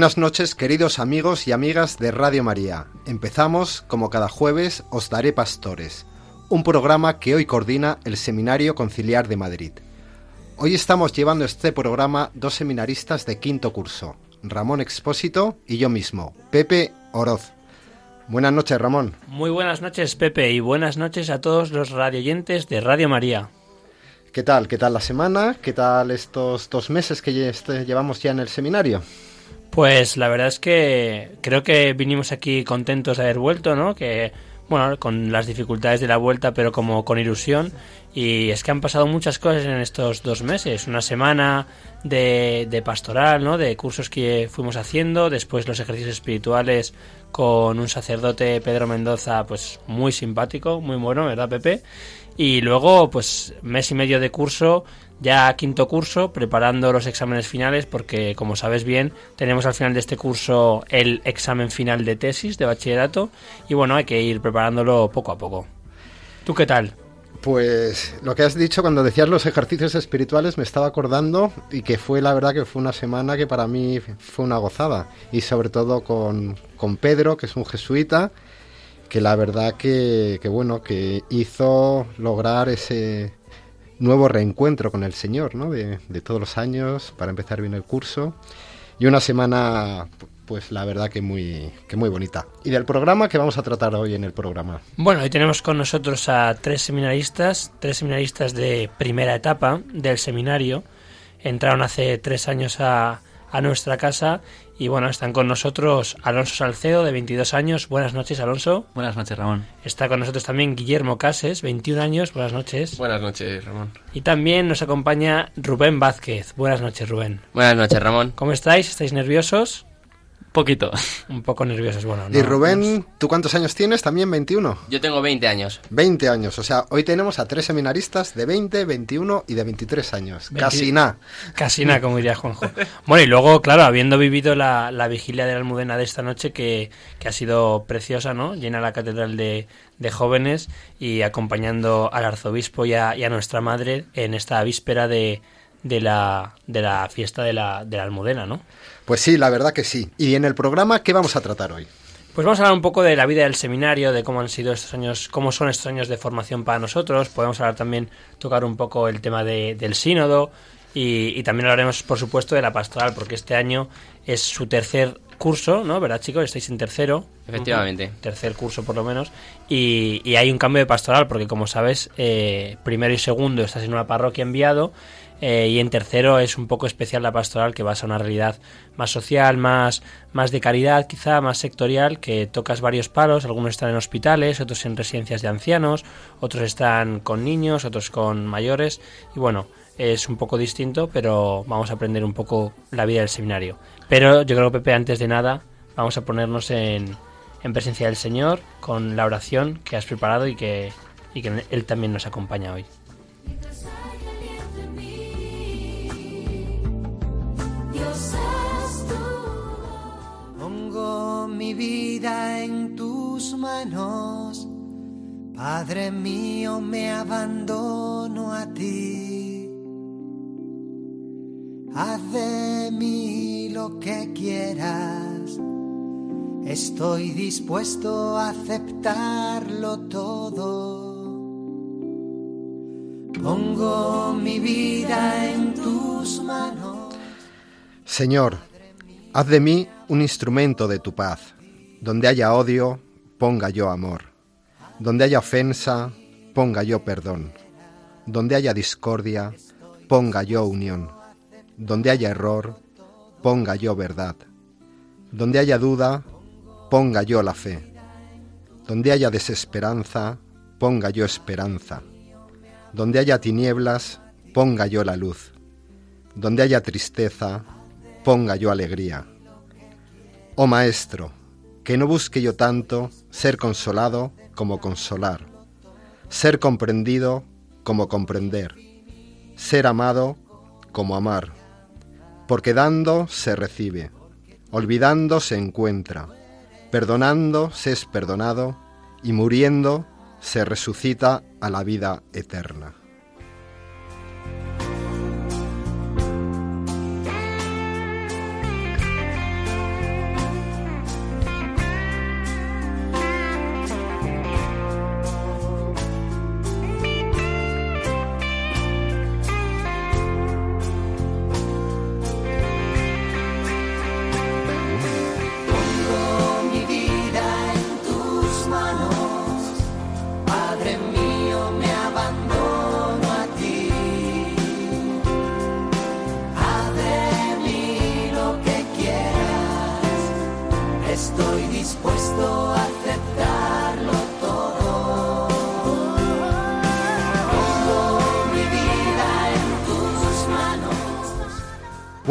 Buenas noches, queridos amigos y amigas de Radio María. Empezamos, como cada jueves, Os Daré Pastores, un programa que hoy coordina el Seminario Conciliar de Madrid. Hoy estamos llevando este programa dos seminaristas de quinto curso, Ramón Expósito y yo mismo, Pepe Oroz. Buenas noches, Ramón. Muy buenas noches, Pepe, y buenas noches a todos los radioyentes de Radio María. ¿Qué tal? ¿Qué tal la semana? ¿Qué tal estos dos meses que este- llevamos ya en el seminario? Pues la verdad es que creo que vinimos aquí contentos de haber vuelto, ¿no? Que, bueno, con las dificultades de la vuelta, pero como con ilusión. Y es que han pasado muchas cosas en estos dos meses. Una semana de, de pastoral, ¿no? De cursos que fuimos haciendo. Después los ejercicios espirituales con un sacerdote, Pedro Mendoza, pues muy simpático, muy bueno, ¿verdad, Pepe? Y luego, pues, mes y medio de curso, ya quinto curso, preparando los exámenes finales, porque, como sabes bien, tenemos al final de este curso el examen final de tesis de bachillerato, y bueno, hay que ir preparándolo poco a poco. ¿Tú qué tal? Pues lo que has dicho cuando decías los ejercicios espirituales me estaba acordando y que fue la verdad que fue una semana que para mí fue una gozada y sobre todo con, con Pedro que es un jesuita que la verdad que, que bueno que hizo lograr ese nuevo reencuentro con el Señor ¿no? de, todos los años para empezar bien el curso y una semana pues la verdad que muy, que muy bonita. Y del programa que vamos a tratar hoy en el programa. Bueno, hoy tenemos con nosotros a tres seminaristas, tres seminaristas de primera etapa del seminario. Entraron hace tres años a, a nuestra casa y bueno, están con nosotros Alonso Salcedo, de 22 años. Buenas noches, Alonso. Buenas noches, Ramón. Está con nosotros también Guillermo Cases, 21 años. Buenas noches. Buenas noches, Ramón. Y también nos acompaña Rubén Vázquez. Buenas noches, Rubén. Buenas noches, Ramón. ¿Cómo estáis? ¿Estáis nerviosos? Poquito. Un poco nerviosos, bueno. y Rubén, ¿tú cuántos años tienes? También 21. Yo tengo 20 años. 20 años, o sea, hoy tenemos a tres seminaristas de 20, 21 y de 23 años. 20. Casi nada. Casi nada, como diría Juanjo. Bueno, y luego, claro, habiendo vivido la, la vigilia de la Almudena de esta noche, que, que ha sido preciosa, ¿no? Llena la catedral de, de jóvenes y acompañando al arzobispo y a, y a nuestra madre en esta víspera de, de, la, de la fiesta de la, de la Almudena, ¿no? Pues sí, la verdad que sí. Y en el programa, ¿qué vamos a tratar hoy? Pues vamos a hablar un poco de la vida del seminario, de cómo han sido estos años, cómo son estos años de formación para nosotros. Podemos hablar también, tocar un poco el tema de- del sínodo y, y también hablaremos, por supuesto, de la pastoral, porque este año es su tercer curso, ¿no? ¿Verdad, chicos? Estáis en tercero. Efectivamente. Tercer curso, por lo menos. Y, y hay un cambio de pastoral, porque como sabes, eh, primero y segundo estás en una parroquia enviado. Eh, y en tercero es un poco especial la pastoral que vas a una realidad más social, más, más de caridad, quizá más sectorial, que tocas varios palos, algunos están en hospitales, otros en residencias de ancianos, otros están con niños, otros con mayores, y bueno, es un poco distinto, pero vamos a aprender un poco la vida del seminario. Pero yo creo, Pepe, antes de nada, vamos a ponernos en, en presencia del Señor con la oración que has preparado y que, y que Él también nos acompaña hoy. Vida en tus manos, Padre mío, me abandono a ti. Haz de mí lo que quieras, estoy dispuesto a aceptarlo todo. Pongo mi vida en tus manos. Señor, haz de mí un instrumento de tu paz. Donde haya odio, ponga yo amor. Donde haya ofensa, ponga yo perdón. Donde haya discordia, ponga yo unión. Donde haya error, ponga yo verdad. Donde haya duda, ponga yo la fe. Donde haya desesperanza, ponga yo esperanza. Donde haya tinieblas, ponga yo la luz. Donde haya tristeza, ponga yo alegría. Oh Maestro, que no busque yo tanto ser consolado como consolar, ser comprendido como comprender, ser amado como amar, porque dando se recibe, olvidando se encuentra, perdonando se es perdonado y muriendo se resucita a la vida eterna.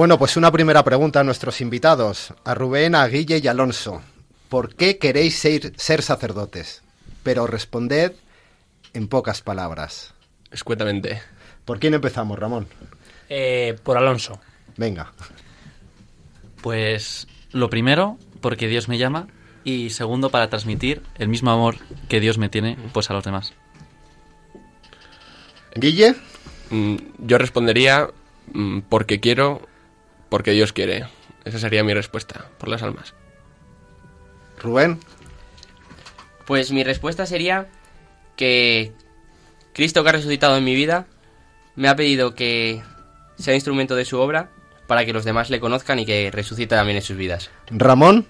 Bueno, pues una primera pregunta a nuestros invitados, a Rubén, a Guille y a Alonso. ¿Por qué queréis ser, ser sacerdotes? Pero responded en pocas palabras. Escuetamente. ¿Por quién empezamos, Ramón? Eh, por Alonso. Venga. Pues lo primero, porque Dios me llama. Y segundo, para transmitir el mismo amor que Dios me tiene pues a los demás. Guille, Mm, Yo respondería mm, porque quiero, porque Dios quiere. Esa sería mi respuesta, por las almas. Rubén, Pues mi respuesta sería que Cristo que ha resucitado en mi vida me ha pedido que sea instrumento de su obra para que los demás le conozcan y que resucite también en sus vidas. Ramón,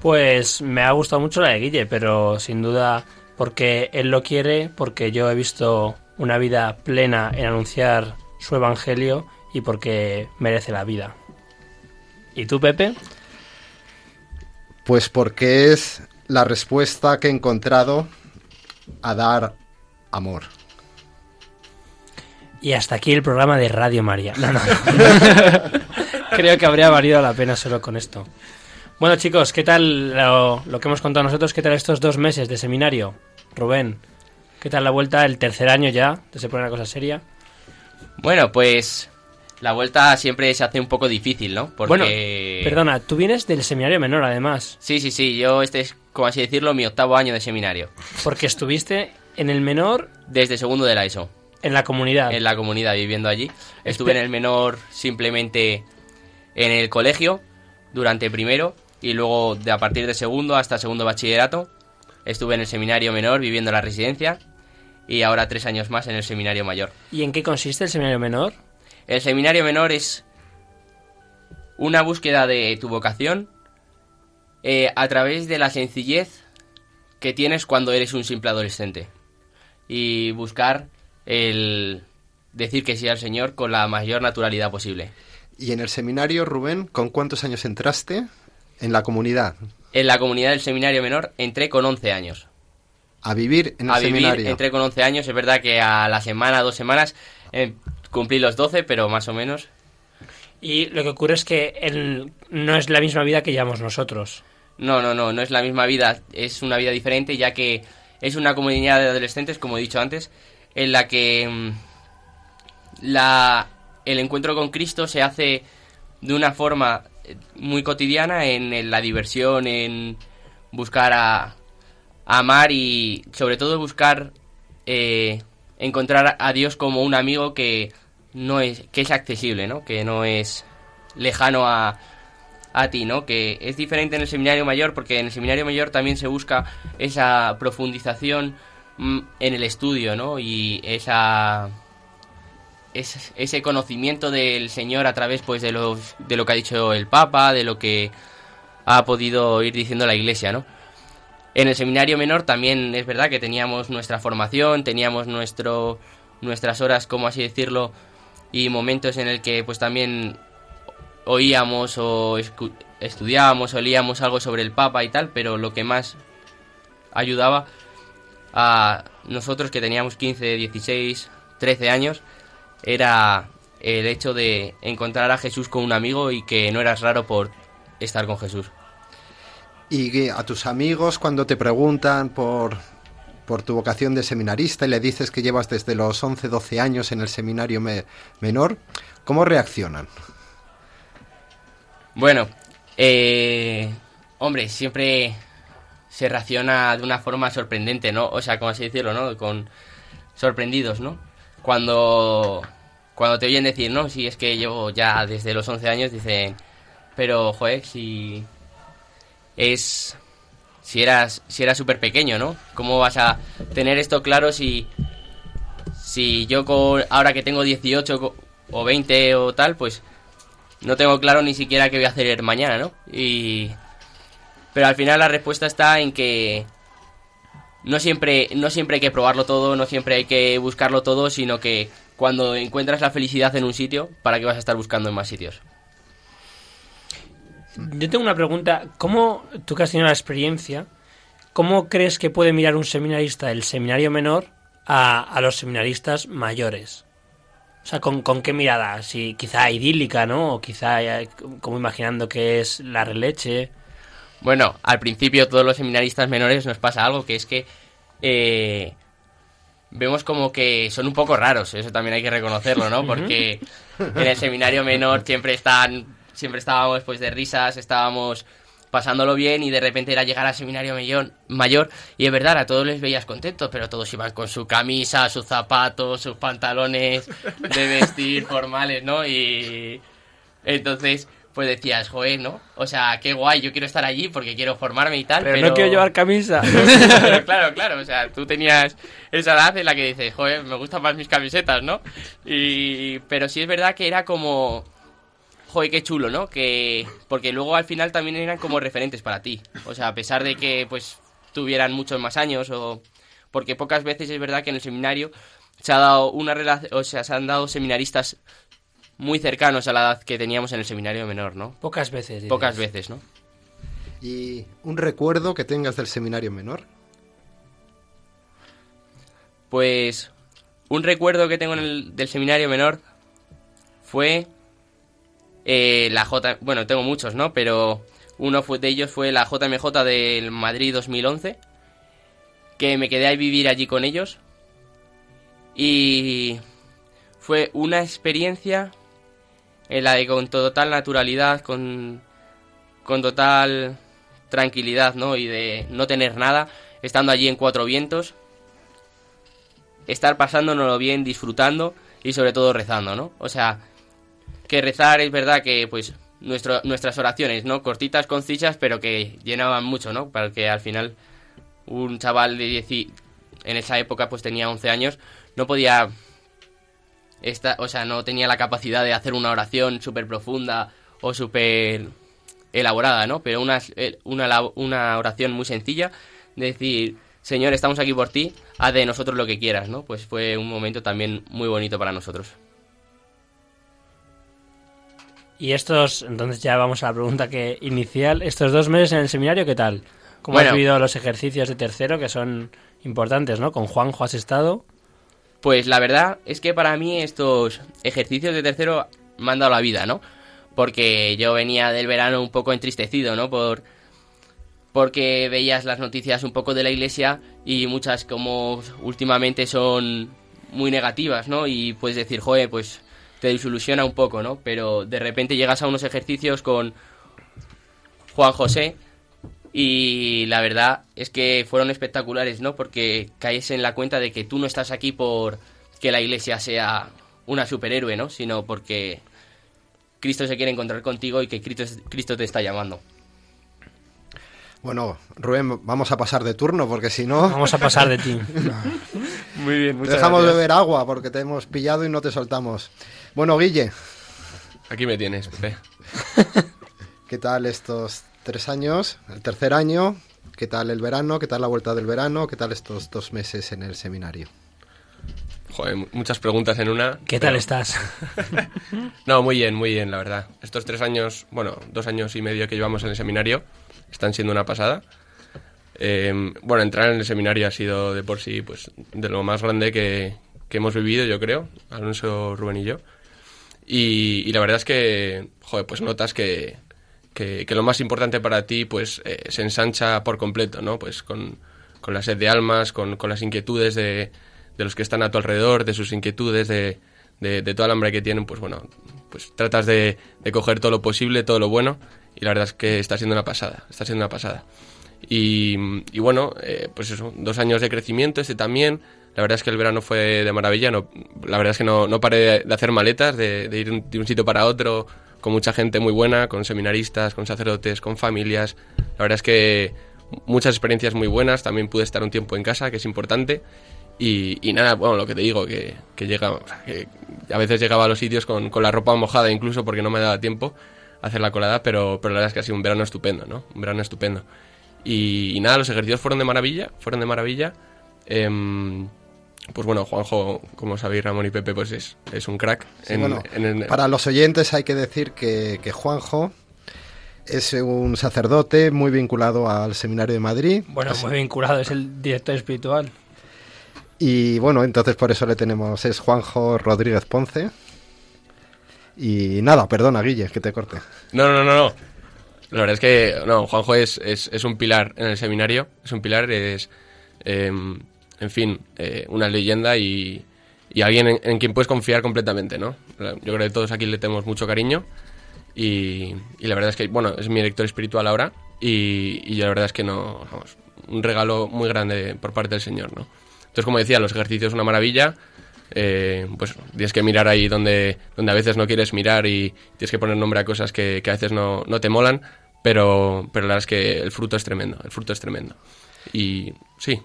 Pues me ha gustado mucho la de Guille, pero sin duda porque él lo quiere, porque yo he visto una vida plena en anunciar su evangelio y porque merece la vida. ¿Y tú, Pepe? pues porque es la respuesta que he encontrado a dar amor. Y hasta aquí el programa de Radio María. No, no. Creo que habría valido la pena solo con esto. Bueno, chicos, ¿qué tal lo, lo que hemos contado nosotros? ¿Qué tal estos dos meses de seminario? Rubén, ¿qué tal la vuelta? El tercer año ya, ¿te se pone una cosa seria? Bueno, pues la vuelta siempre se hace un poco difícil, ¿no? Porque... Bueno, perdona, tú vienes del seminario menor, además, Sí, sí, sí, yo este es, como así decirlo, mi octavo año de seminario. porque estuviste en el menor Desde segundo de la ESO. en la comunidad. en la comunidad viviendo allí. Estuve en el menor simplemente en el colegio durante primero y luego de a partir de segundo hasta segundo bachillerato estuve en el seminario menor viviendo en la residencia y ahora tres años más en el seminario mayor. ¿Y en qué consiste el seminario menor? El seminario menor es una búsqueda de tu vocación eh, a través de la sencillez que tienes cuando eres un simple adolescente y buscar el decir que sí al Señor con la mayor naturalidad posible. Y en el seminario, Rubén, ¿con cuántos años entraste en la comunidad? En la comunidad del seminario menor entré con 11 años. A vivir en el a vivir seminario. entré con 11 años, es verdad que a la semana, dos semanas, eh, cumplí los 12, pero más o menos. Y lo que ocurre es que él no es la misma vida que llevamos nosotros. No, no, no, no es la misma vida, es una vida diferente, ya que es una comunidad de adolescentes, como he dicho antes, en la que mm, la, el encuentro con Cristo se hace de una forma eh, muy cotidiana en, en la diversión, en buscar a, a amar y sobre todo buscar eh, encontrar a Dios como un amigo que no es que es accesible, ¿no? Que no es lejano a, a ti, ¿no? Que es diferente en el seminario mayor porque en el seminario mayor también se busca esa profundización mm, en el estudio, ¿no? Y esa es- ese conocimiento del Señor a través pues de los de lo que ha dicho el Papa, de lo que ha podido ir diciendo la Iglesia, ¿no? En el seminario menor también es verdad que teníamos nuestra formación, teníamos nuestro, nuestras horas, como así decirlo, y momentos en el que pues también oíamos o estudiábamos o leíamos algo sobre el Papa y tal, pero lo que más ayudaba a nosotros que teníamos 15, 16, 13 años era el hecho de encontrar a Jesús con un amigo y que no eras raro por estar con Jesús. Y a tus amigos cuando te preguntan por, por tu vocación de seminarista y le dices que llevas desde los 11, 12 años en el seminario me- menor, ¿cómo reaccionan? Bueno, eh, hombre, siempre se reacciona de una forma sorprendente, ¿no? O sea, como así decirlo, ¿no? Con sorprendidos, ¿no? Cuando, cuando te oyen decir, no, si es que llevo ya desde los 11 años, dicen, pero, joder, si es... Si eras, si eras súper pequeño, ¿no? ¿Cómo vas a tener esto claro si, si yo con, ahora que tengo 18 co- o 20 o tal, pues no tengo claro ni siquiera qué voy a hacer mañana, ¿no? Y pero al final la respuesta está en que no siempre no siempre hay que probarlo todo, no siempre hay que buscarlo todo, sino que cuando encuentras la felicidad en un sitio, ¿para qué vas a estar buscando en más sitios? Yo tengo una pregunta. ¿Cómo, tú que has tenido la experiencia, cómo crees que puede mirar un seminarista del seminario menor a, a los seminaristas mayores? O sea, ¿con, con qué mirada? Si quizá idílica, ¿no? O quizá eh, como imaginando que es la releche. Bueno, al principio todos los seminaristas menores nos pasa algo que es que eh, vemos como que son un poco raros, eso también hay que reconocerlo, ¿no? Porque en el seminario menor siempre están, siempre estábamos pues de risas, estábamos pasándolo bien y de repente era llegar al seminario mayor, mayor y es verdad, a todos les veías contentos, pero todos iban con su camisa, sus zapatos, sus pantalones de vestir formales, ¿no? Y entonces, pues decías, joder, ¿no? O sea, qué guay, yo quiero estar allí porque quiero formarme y tal, Pero, pero... no quiero llevar camisa. Pero claro, claro, o sea, tú tenías esa edad en la que dices, joder, me gustan más mis camisetas, ¿no? Y... Pero sí es verdad que era como... Joder, qué chulo, ¿no? Que... Porque luego al final también eran como referentes para ti. O sea, a pesar de que, pues, tuvieran muchos más años o... Porque pocas veces es verdad que en el seminario se ha dado una relación... O sea, se han dado seminaristas muy cercanos a la edad que teníamos en el seminario menor, ¿no? Pocas veces. dirías. Pocas veces, ¿no? ¿Y un recuerdo que tengas del seminario menor? Pues un recuerdo que tengo en el- del seminario menor fue eh, la J... Bueno, tengo muchos, ¿no? Pero uno de ellos fue la JMJ del Madrid 2011, que me quedé a vivir allí con ellos. Y fue una experiencia en la de con total naturalidad, con, con total tranquilidad, ¿no? Y de no tener nada, estando allí en Cuatro Vientos, estar pasándonoslo bien, disfrutando y sobre todo rezando, ¿no? O sea, que rezar es verdad que pues nuestro, nuestras oraciones, ¿no? Cortitas, concisas, pero que llenaban mucho, ¿no? Para que al final un chaval de 10 y- en esa época pues tenía 11 años, no podía esta, o sea, no tenía la capacidad de hacer una oración súper profunda o súper elaborada, ¿no? Pero una, eh, una, una oración muy sencilla, de decir, Señor, estamos aquí por ti, haz de nosotros lo que quieras, ¿no? Pues fue un momento también muy bonito para nosotros. Y estos, entonces ya vamos a la pregunta que inicial. Estos dos meses en el seminario, ¿qué tal? ¿Cómo Bueno. has vivido los ejercicios de tercero que son importantes, ¿no? Con Juanjo has estado. Pues la verdad es que para mí estos ejercicios de tercero me han dado la vida, ¿no? Porque yo venía del verano un poco entristecido, ¿no? Por porque veías las noticias un poco de la iglesia y muchas como últimamente son muy negativas, ¿no? Y puedes decir, joder, pues te desilusiona un poco, ¿no? Pero de repente llegas a unos ejercicios con Juan José y la verdad es que fueron espectaculares, ¿no? Porque caes en la cuenta de que tú no estás aquí por que la iglesia sea una superhéroe, ¿no? Sino porque Cristo se quiere encontrar contigo y que Cristo, Cristo te está llamando. Bueno, Rubén, vamos a pasar de turno porque si no, Vamos a pasar de ti. Muy bien, te dejamos beber agua porque te hemos pillado y no te soltamos. Bueno, Guille, Aquí me tienes, Pepe. ¿qué tal estos tres años? El tercer año, ¿Qué tal el verano? ¿Qué tal la vuelta del verano? ¿Qué tal estos dos meses en el seminario? Joder, mu- muchas preguntas en una. ¿Qué tal pero- estás? No, muy bien, muy bien, la verdad. Estos tres años, bueno, dos años y medio que llevamos en el seminario, están siendo una pasada. Eh, bueno, entrar en el seminario ha sido de por sí, pues, de lo más grande que, que hemos vivido, yo creo, Alonso, Rubén y yo. Y, y la verdad es que, joder, pues notas que, que, que lo más importante para ti, pues, eh, se ensancha por completo, ¿no? Pues con, con la sed de almas, con, con las inquietudes de, de los que están a tu alrededor, de sus inquietudes, de, de, de toda la hambre que tienen, pues bueno, pues tratas de, de coger todo lo posible, todo lo bueno, y la verdad es que está siendo una pasada, está siendo una pasada. Y, bueno, eh, pues eso, dos años de crecimiento, este también. La verdad es que el verano fue de maravilla. No, la verdad es que no, no paré de, hacer maletas, de, de ir de un sitio para otro, con mucha gente muy buena, con seminaristas, con sacerdotes, con familias. La verdad es que muchas experiencias muy buenas. También pude estar un tiempo en casa, que es importante. Y, nada, bueno, lo que te digo, que, que llega, o sea, que a veces llegaba a los sitios con, con la ropa mojada incluso porque no me daba tiempo hacer la colada, pero, pero la verdad es que ha sido un verano estupendo, ¿no? Un verano estupendo. Y, y nada, los ejercicios fueron de maravilla, fueron de maravilla. Em, pues bueno, Juanjo, como sabéis, Ramón y Pepe, pues es, es un crack. Sí, en- bueno, en el- para los oyentes hay que decir que, que Juanjo es un sacerdote muy vinculado al Seminario de Madrid. Bueno, Así- muy vinculado, es el director espiritual. Y bueno, entonces por eso le tenemos, es Juanjo Rodríguez Ponce. Y nada, perdona, Guille, que te corte. No, no, no, no. La verdad es que, no, Juanjo es, es, es un pilar en el seminario, es un pilar, es, em, en fin, eh, una leyenda y, y alguien en, en quien puedes confiar completamente, ¿no? Yo creo que todos aquí le tenemos mucho cariño y, y la verdad es que, bueno, es mi director espiritual ahora y, y la verdad es que no, vamos, un regalo muy grande por parte del Señor, ¿no? Entonces, como decía, los ejercicios una maravilla, eh, pues tienes que mirar ahí donde, donde a veces no quieres mirar y tienes que poner nombre a cosas que, que a veces no, no te molan, pero, pero la verdad es que el fruto es tremendo, el fruto es tremendo. Y sí.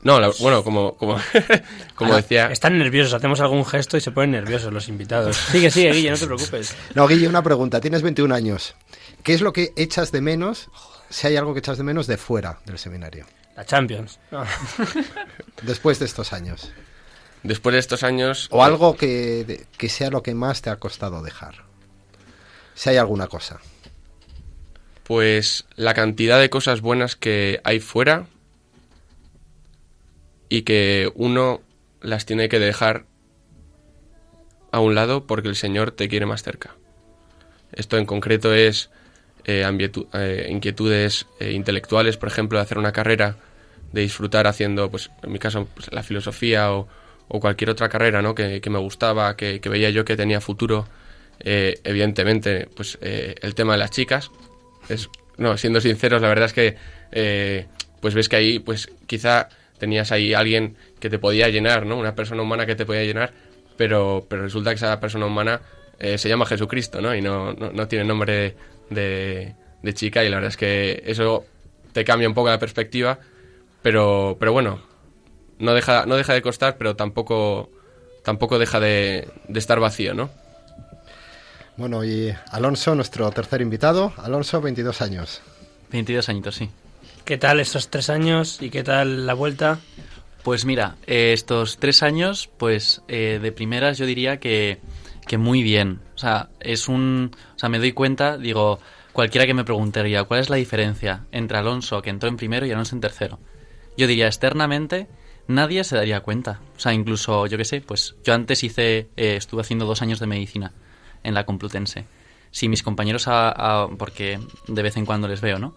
No, la- bueno, como, como, como Ah, decía... Están nerviosos, hacemos algún gesto y se ponen nerviosos los invitados. Sigue, sigue, Guille, no te preocupes. No, Guille, una pregunta. Tienes 21 años. ¿Qué es lo que echas de menos, si hay algo que echas de menos, de fuera del seminario? La Champions. No. Después de estos años. Después de estos años... O algo que, que sea lo que más te ha costado dejar. Si hay alguna cosa. Pues la cantidad de cosas buenas que hay fuera y que uno las tiene que dejar a un lado porque el Señor te quiere más cerca. Esto en concreto es eh, eh, inquietudes eh, intelectuales, por ejemplo, de hacer una carrera, de disfrutar haciendo, pues en mi caso, pues, la filosofía o, o cualquier otra carrera ¿no? que, que me gustaba, que, que veía yo que tenía futuro. Evidentemente, pues el tema de las chicas, es, no, siendo sinceros, la verdad es que eh, pues ves que ahí, pues quizá tenías ahí alguien que te podía llenar, ¿no? Una persona humana que te podía llenar, pero, pero resulta que esa persona humana eh, se llama Jesucristo, ¿no? Y no, no, no tiene nombre de, de chica y la verdad es que eso te cambia un poco la perspectiva, pero, pero bueno, no deja, no deja de costar, pero tampoco, tampoco deja de, de estar vacío, ¿no? Bueno, y Alonso, nuestro tercer invitado. Alonso, 22 años. 22 añitos, sí. ¿Qué tal estos tres años y qué tal la vuelta? Pues mira, eh, estos tres años, pues eh, de primeras yo diría que, que muy bien. O sea, es un. O sea, me doy cuenta, digo, cualquiera que me preguntaría, ¿cuál es la diferencia entre Alonso que entró en primero y Alonso en tercero? Yo diría, externamente, nadie se daría cuenta. O sea, incluso, yo qué sé, pues yo antes hice, eh, estuve haciendo dos años de medicina en la Complutense. Si mis compañeros, a- a- porque de vez en cuando les veo, ¿no?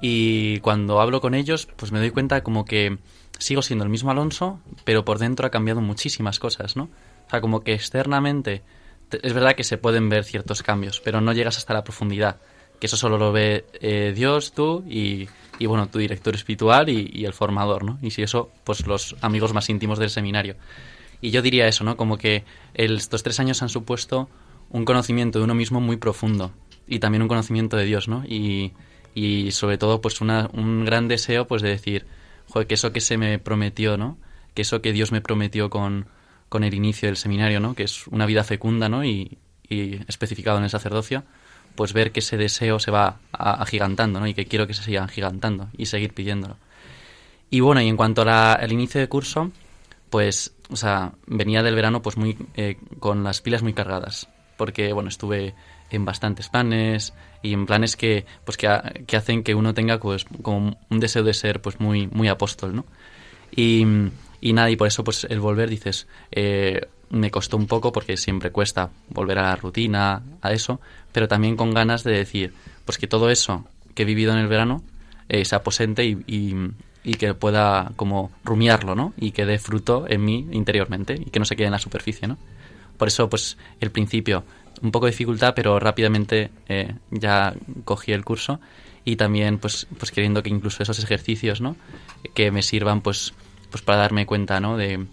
Y cuando hablo con ellos, pues me doy cuenta como que sigo siendo el mismo Alonso, pero por dentro ha cambiado muchísimas cosas, ¿no? O sea, como que externamente te- es verdad que se pueden ver ciertos cambios, pero no llegas hasta la profundidad. Que eso solo lo ve eh, Dios, tú y, y, bueno, tu director espiritual y, y el formador, ¿no? Y si eso, pues los amigos más íntimos del seminario. Y yo diría eso, ¿no? Como que el- estos tres años han supuesto un conocimiento de uno mismo muy profundo y también un conocimiento de Dios, ¿no? Y, sobre todo, pues un gran deseo, pues de decir, joder, que eso que se me prometió, ¿no? Que eso que Dios me prometió con, con el inicio del seminario, ¿no? Que es una vida fecunda, ¿no? Y, y especificado en el sacerdocio, pues ver que ese deseo se va agigantando, ¿no? Y que quiero que se siga agigantando y seguir pidiéndolo. Y bueno, y en cuanto al inicio de curso, pues, o sea, venía del verano pues muy eh, con las pilas muy cargadas, porque bueno, estuve en bastantes planes y en planes que pues que, ha- que hacen que uno tenga pues como un deseo de ser pues muy muy apóstol, ¿no? Y, y nada, y por eso pues el volver dices, eh, me costó un poco porque siempre cuesta volver a la rutina, a eso, pero también con ganas de decir, pues que todo eso que he vivido en el verano eh, se aposente y, y- y que pueda como rumiarlo, ¿no? Y que dé fruto en mí interiormente y que no se quede en la superficie, ¿no? Por eso, pues, el principio, un poco de dificultad, pero rápidamente eh, ya cogí el curso y también, pues, pues queriendo que incluso esos ejercicios, ¿no? Que me sirvan, pues, pues para darme cuenta, ¿no? De,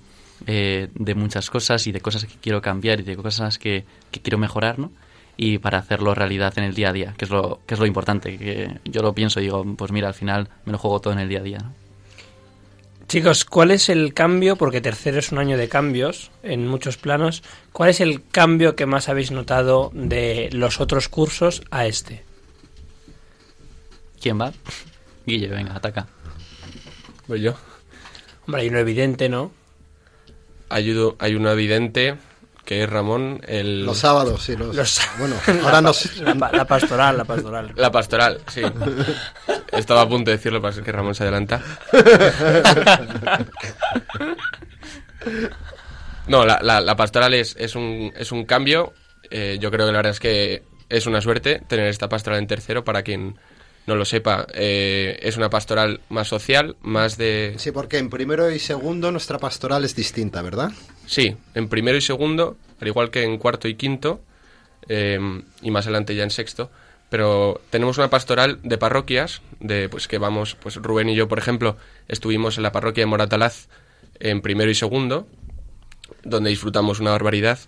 eh, de muchas cosas y de cosas que quiero cambiar y de cosas que, que quiero mejorar, ¿no? Y para hacerlo realidad en el día a día, que es lo, que es lo importante, que yo lo pienso y digo, pues mira, al final me lo juego todo en el día a día, ¿no? Chicos, ¿cuál es el cambio? Porque tercero es un año de cambios en muchos planos. ¿Cuál es el cambio que más habéis notado de los otros cursos a este? ¿Quién va? Guille, venga, ataca. Pues yo. Hombre, hay uno evidente, ¿no? Ayudo, hay uno evidente que es Ramón, el, Los sábados, sí. Los, Los- Bueno, la, ahora pa- nos... la pa- la pastoral, la pastoral. la pastoral, sí. Estaba a punto de decirlo, para que Ramón se adelanta. No, la, la- la pastoral es, es, un, es un cambio. Eh, yo creo que la verdad es que es una suerte tener esta pastoral en tercero. Para quien no lo sepa, eh, es una pastoral más social, más de... Sí, porque en primero y segundo nuestra pastoral es distinta, ¿verdad? Sí, en primero y segundo, al igual que en cuarto y quinto, eh, y más adelante ya en sexto, pero tenemos una pastoral de parroquias, de pues que vamos, pues Rubén y yo, por ejemplo, estuvimos en la parroquia de Moratalaz en primero y segundo, donde disfrutamos una barbaridad,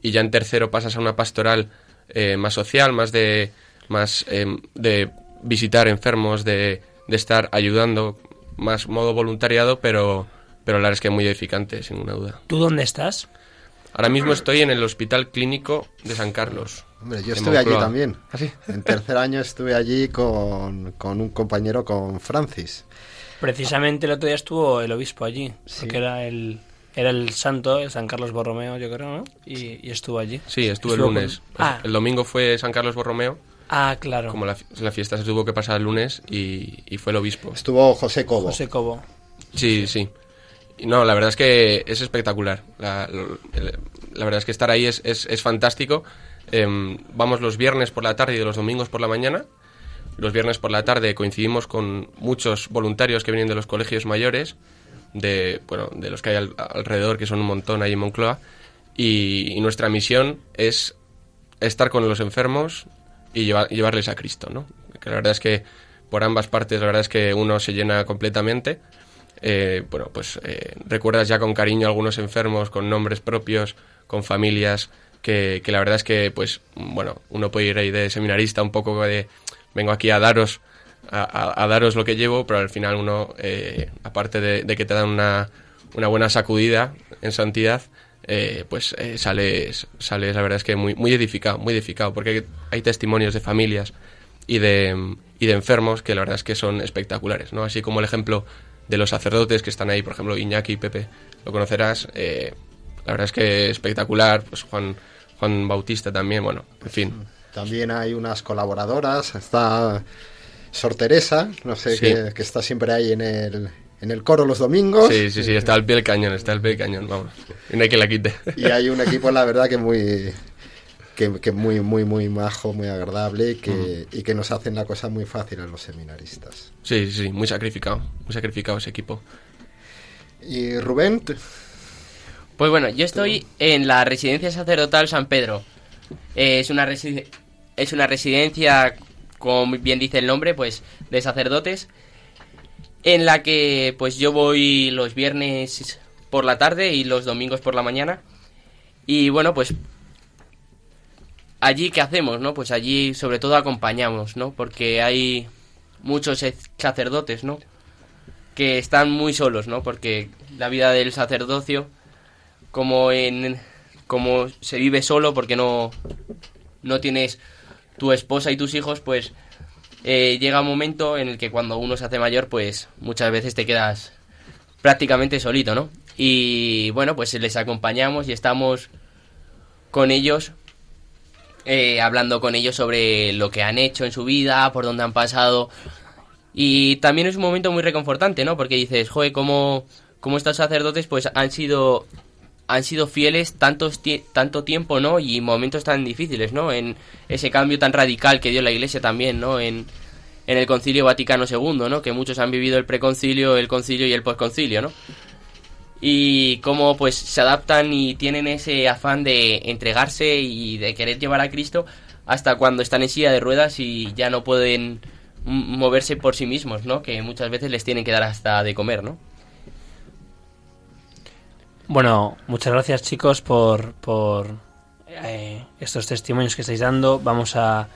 y ya en tercero pasas a una pastoral eh, más social, más de más eh, de visitar enfermos, de, de estar ayudando, más modo voluntariado, pero pero la verdad es que muy edificante, sin ninguna duda. ¿Tú dónde estás? Ahora mismo estoy en el Hospital Clínico de San Carlos. Hombre, yo estuve allí también. ¿Ah, sí? En tercer año estuve allí con, con un compañero, con Francis. Precisamente el otro día estuvo el obispo allí, Sí. porque era el, era el santo, el San Carlos Borromeo, yo creo, ¿no? Y, y estuvo allí. Sí, estuve el Estuvo con- lunes. Ah. El domingo fue San Carlos Borromeo. Ah, claro. Como la, fi- la fiesta se tuvo que pasar el lunes y, y fue el obispo. Estuvo José Cobo. José Cobo. Sí, sí. No, la verdad es que es espectacular. La, la verdad es que estar ahí es, es, es fantástico. Em, vamos los viernes por la tarde y los domingos por la mañana. Los viernes por la tarde coincidimos con muchos voluntarios que vienen de los colegios mayores, de, bueno, de los que hay al- alrededor, que son un montón ahí en Moncloa. Y, y nuestra misión es estar con los enfermos y lleva- llevarles a Cristo, ¿no? Que la verdad es que por ambas partes, la verdad es que uno se llena completamente. Eh, bueno, pues eh, recuerdas ya con cariño a algunos enfermos con nombres propios, con familias, que, que la verdad es que, pues, bueno, uno puede ir ahí de seminarista un poco de, vengo aquí a daros, a, daros lo que llevo, pero al final uno, eh, aparte de, que te dan una, una buena sacudida en santidad, pues eh, sales, la verdad es que muy, muy edificado, muy edificado, porque hay, hay testimonios de familias y de, y de enfermos que la verdad es que son espectaculares, ¿no? Así como el ejemplo de los sacerdotes que están ahí, por ejemplo, Iñaki y Pepe, lo conocerás, eh, la verdad es que espectacular, pues Juan, Juan Bautista también, bueno, en fin. También hay unas colaboradoras. Está Sor Teresa, no sé, Sí. que, que está siempre ahí en el, en el coro los domingos. Sí, sí, sí, está al pie del cañón, está al pie del cañón, vamos. Y no hay que la quite. Y hay un equipo, la verdad, que muy que, que muy, muy, muy majo, muy agradable y que, y que nos hacen la cosa muy fácil a los seminaristas. Sí, sí, sí, muy sacrificado, muy sacrificado ese equipo. Y Rubén, Pues bueno, yo estoy en la residencia sacerdotal San Pedro. Eh, es, una es una residencia, como bien dice el nombre, pues de sacerdotes, en la que pues yo voy los viernes por la tarde y los domingos por la mañana. Y bueno, pues allí qué hacemos, ¿no? Pues allí sobre todo acompañamos, ¿no? Porque hay muchos sacerdotes, ¿no? Que están muy solos, ¿no? Porque la vida del sacerdocio como en como se vive solo porque no no tienes tu esposa y tus hijos, pues eh, llega un momento en el que cuando uno se hace mayor, pues muchas veces te quedas prácticamente solito, ¿no? Y bueno, pues les acompañamos y estamos con ellos, eh, hablando con ellos sobre lo que han hecho en su vida, por dónde han pasado. Y también es un momento muy reconfortante, ¿no? Porque dices, joder, cómo, cómo estos sacerdotes pues han sido han sido fieles tantos tanto tiempo, ¿no? Y momentos tan difíciles, ¿no? En ese cambio tan radical que dio la Iglesia también, ¿no? En, en el Concilio Vaticano II, ¿no? Que muchos han vivido el preconcilio, el concilio y el posconcilio, ¿no? Y cómo pues se adaptan y tienen ese afán de entregarse y de querer llevar a Cristo hasta cuando están en silla de ruedas y ya no pueden moverse por sí mismos, ¿no? Que muchas veces les tienen que dar hasta de comer, ¿no? Bueno, muchas gracias chicos por, por eh, estos testimonios que estáis dando. Vamos a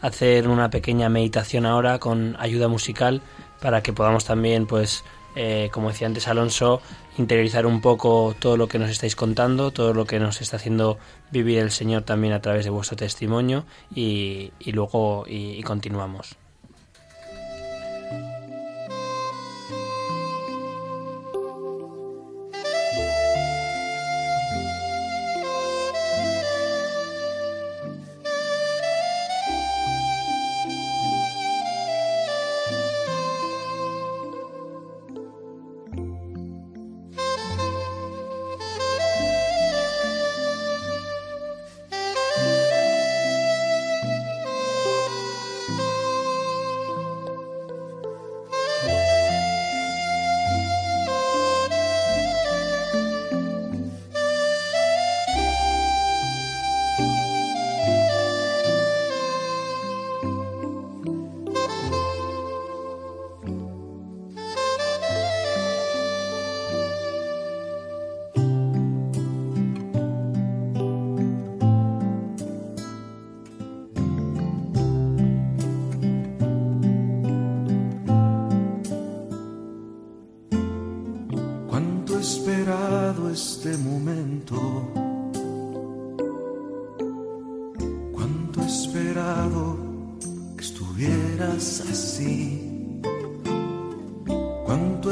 hacer una pequeña meditación ahora con ayuda musical para que podamos también, pues, eh, como decía antes Alonso, interiorizar un poco todo lo que nos estáis contando, todo lo que nos está haciendo vivir el Señor también a través de vuestro testimonio y, luego y continuamos.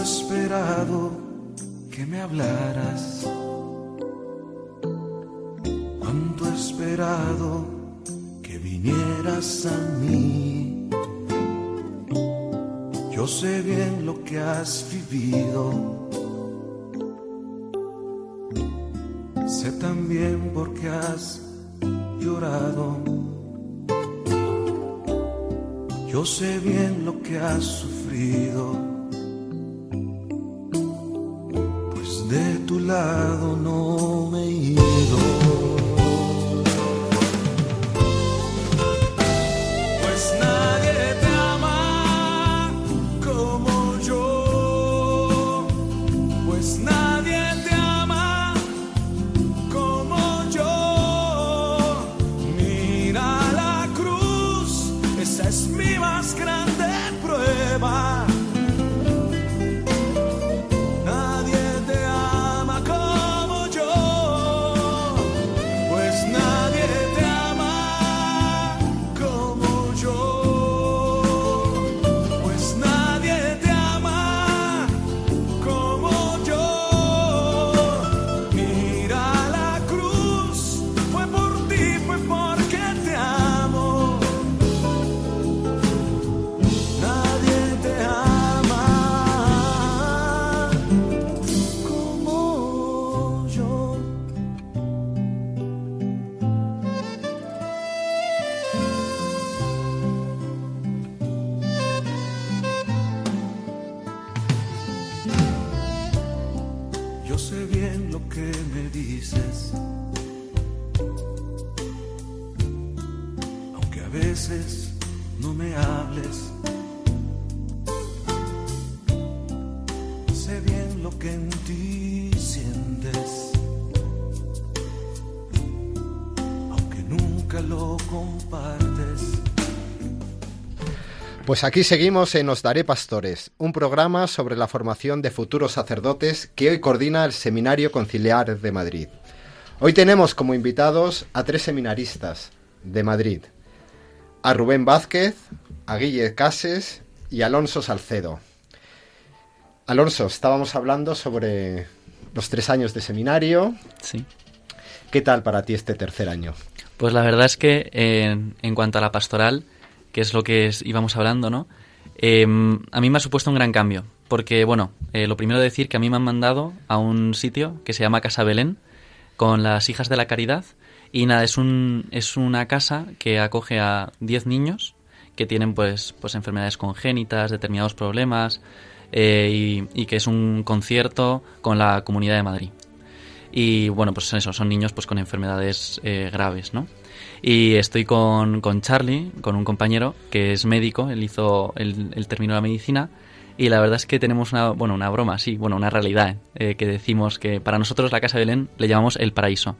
Esperado que me hablaras. Cuánto he esperado que vinieras a mí. Yo sé bien lo que has vivido. Sé también por qué has llorado. Yo sé bien lo que has sufrido. Lado no que me dices, aunque a veces Pues aquí seguimos en Os Daré Pastores, un programa sobre la formación de futuros sacerdotes que hoy coordina el Seminario Conciliar de Madrid. Hoy tenemos como invitados a tres seminaristas de Madrid. a Rubén Vázquez, a Guille Cases y a Alonso Salcedo. Alonso, estábamos hablando sobre los tres años de seminario. Sí. ¿Qué tal para ti este tercer año? Pues la verdad es que en, en cuanto a la pastoral, que es lo que íbamos hablando, ¿no? Eh, a mí me ha supuesto un gran cambio, porque, bueno, eh, lo primero decir que a mí me han mandado a un sitio que se llama Casa Belén, con las hijas de la caridad, y nada, es, un, es una casa que acoge a 10 niños que tienen pues, pues enfermedades congénitas, determinados problemas, eh, y, y que es un concierto con la Comunidad de Madrid. Y bueno, pues eso, son niños pues con enfermedades eh, graves, ¿no? Y estoy con, con Charlie, con un compañero que es médico, él hizo, él, él terminó la medicina y la verdad es que tenemos una, bueno, una broma, sí, bueno, una realidad, eh, que decimos que para nosotros la Casa de Belén le llamamos el paraíso,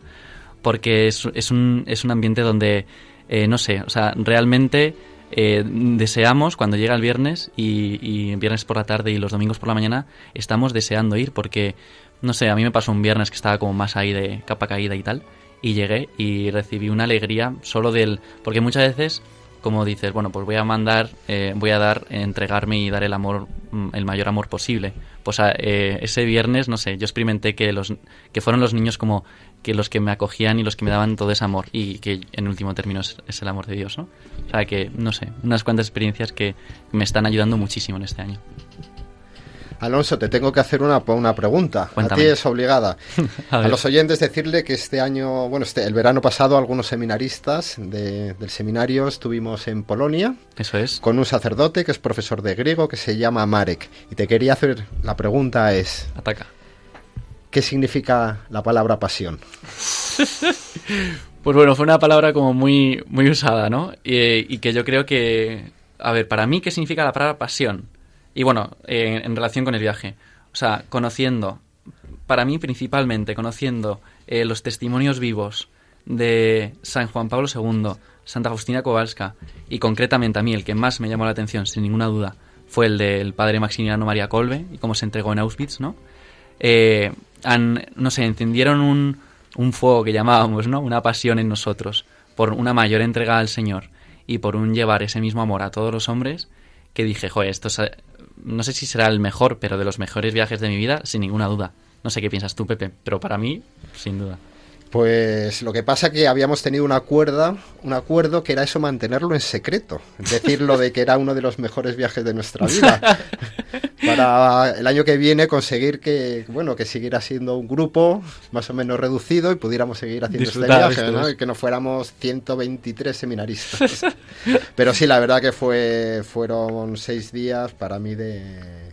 porque es, es, un, es un ambiente donde, eh, no sé, o sea, realmente eh, deseamos cuando llega el viernes y, y viernes por la tarde y los domingos por la mañana, estamos deseando ir porque, no sé, a mí me pasó un viernes que estaba como más ahí de capa caída y tal, y llegué y recibí una alegría solo del... Porque muchas veces, como dices, bueno, pues voy a mandar, eh, voy a dar, entregarme y dar el amor, mm, el mayor amor posible. Pues a- eh, ese viernes, no sé, yo experimenté que, los, que fueron los niños como que los que me acogían y los que me daban todo ese amor y que en último término es, es el amor de Dios, ¿no? O sea que, no sé, unas cuantas experiencias que me están ayudando muchísimo en este año. Alonso, te tengo que hacer una, una pregunta. Cuéntame. A ti es obligada. A los oyentes decirle que este año, bueno, este, el verano pasado algunos seminaristas de- del seminario estuvimos en Polonia Eso es. con un sacerdote que es profesor de griego que se llama Marek. Y te quería hacer, la pregunta es, Ataca. ¿qué significa la palabra pasión? Pues bueno, fue una palabra como muy, muy usada, ¿no? Y, y que yo creo que... A ver, para mí, ¿qué significa la palabra pasión? Y bueno, en relación con el viaje. O sea, conociendo, para mí principalmente, conociendo eh, los testimonios vivos de San Juan Pablo II, Santa Faustina Kowalska, y concretamente a mí el que más me llamó la atención, sin ninguna duda, fue el del padre Maximiliano María Kolbe y cómo se entregó en Auschwitz, ¿no? eh, no sé, encendieron un, un fuego que llamábamos, ¿no? Una pasión en nosotros por una mayor entrega al Señor y por un llevar ese mismo amor a todos los hombres que dije, joder, esto es, no sé si será el mejor, pero de los mejores viajes de mi vida, sin ninguna duda. No sé qué piensas tú, Pepe, pero para mí, sin duda. Pues lo que pasa que habíamos tenido un acuerdo, un acuerdo que era eso mantenerlo en secreto, decirlo de que era uno de los mejores viajes de nuestra vida. Para el año que viene conseguir que, bueno, que siguiera siendo un grupo más o menos reducido y pudiéramos seguir haciendo Disfrutar este viaje, ¿no? Y que no fuéramos 123 seminaristas. Pero sí, la verdad que fue fueron seis días para mí de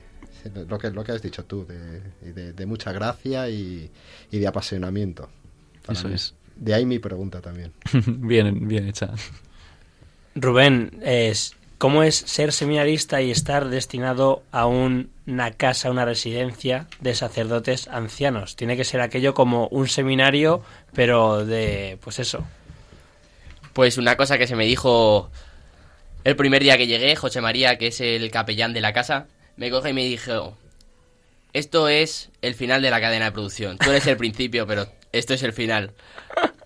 lo que lo que has dicho tú, de, de- de mucha gracia y, y de apasionamiento. para Eso mí. es. De ahí mi pregunta también. bien, bien hecha. Rubén, es, ¿cómo es ser seminarista y estar destinado a un- una casa, una residencia de sacerdotes ancianos? Tiene que ser aquello como un seminario, pero de, pues eso. Pues una cosa que se me dijo el primer día que llegué, José María, que es el capellán de la casa, me coge y me dijo, esto es el final de la cadena de producción. Tú eres el principio, pero esto es el final.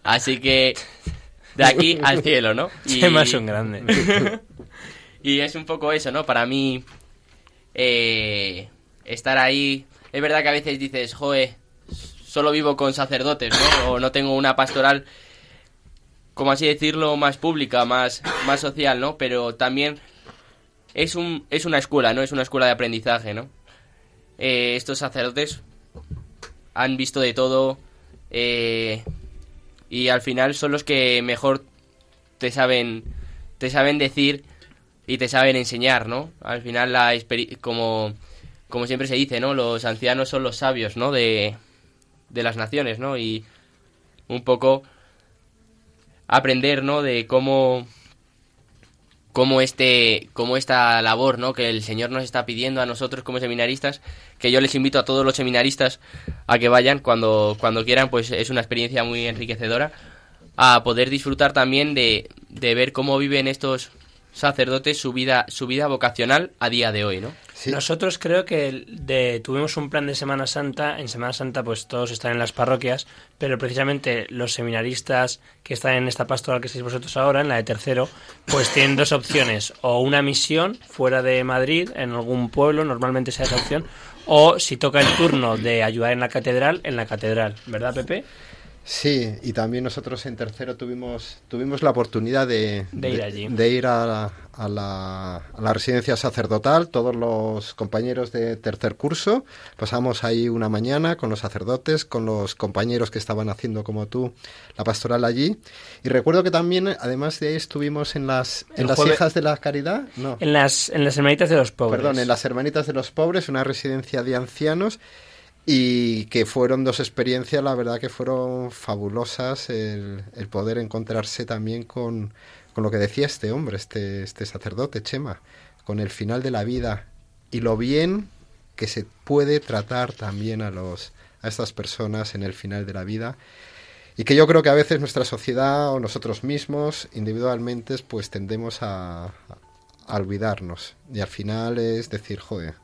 Así que de aquí al cielo, ¿no? Y... más un grande. y es un poco eso, ¿no? Para mí, eh, estar ahí... Es verdad que a veces dices, joe, solo vivo con sacerdotes, ¿no? O no tengo una pastoral, como así decirlo, más pública, más, más social, ¿no? Pero también es, un, es una escuela, ¿no? Es una escuela de aprendizaje, ¿no? Eh, estos sacerdotes han visto de todo eh, y al final son los que mejor te saben te saben decir y te saben enseñar, ¿no? Al final la como como siempre se dice, ¿no? Los ancianos son los sabios, ¿no? De de las naciones, ¿no? Y un poco aprender, ¿no? De cómo cómo este cómo esta labor, ¿no? Que el Señor nos está pidiendo a nosotros como seminaristas, que yo les invito a todos los seminaristas a que vayan cuando cuando quieran, pues es una experiencia muy enriquecedora a poder disfrutar también de, de ver cómo viven estos sacerdotes su vida, su vida vocacional a día de hoy, ¿no? Nosotros creo que de, tuvimos un plan de Semana Santa. En Semana Santa, pues todos están en las parroquias, pero precisamente los seminaristas que están en esta pastoral que estáis vosotros ahora, en la de tercero, pues tienen dos opciones: o una misión fuera de Madrid, en algún pueblo, normalmente sea esa opción, o si toca el turno de ayudar en la catedral, en la catedral, ¿verdad, Pepe? Sí, y también nosotros en tercero tuvimos, tuvimos la oportunidad de, De ir allí. de ir a, la, a la- a la residencia sacerdotal, todos los compañeros de tercer curso. Pasamos ahí una mañana con los sacerdotes, con los compañeros que estaban haciendo como tú la pastoral allí. Y recuerdo que también, además de ahí, estuvimos en las, en El las jueves- hijas de la caridad. No. En las, en las hermanitas de los pobres. Perdón, en las Hermanitas de los Pobres, una residencia de ancianos, y que fueron dos experiencias, la verdad que fueron fabulosas, el, poder encontrarse también con, con lo que decía este hombre, este, este sacerdote, Chema, con el final de la vida y lo bien que se puede tratar también a, los, a estas personas en el final de la vida. Y que yo creo que a veces nuestra sociedad o nosotros mismos, individualmente, pues tendemos a, a olvidarnos. Y al final es decir, joder,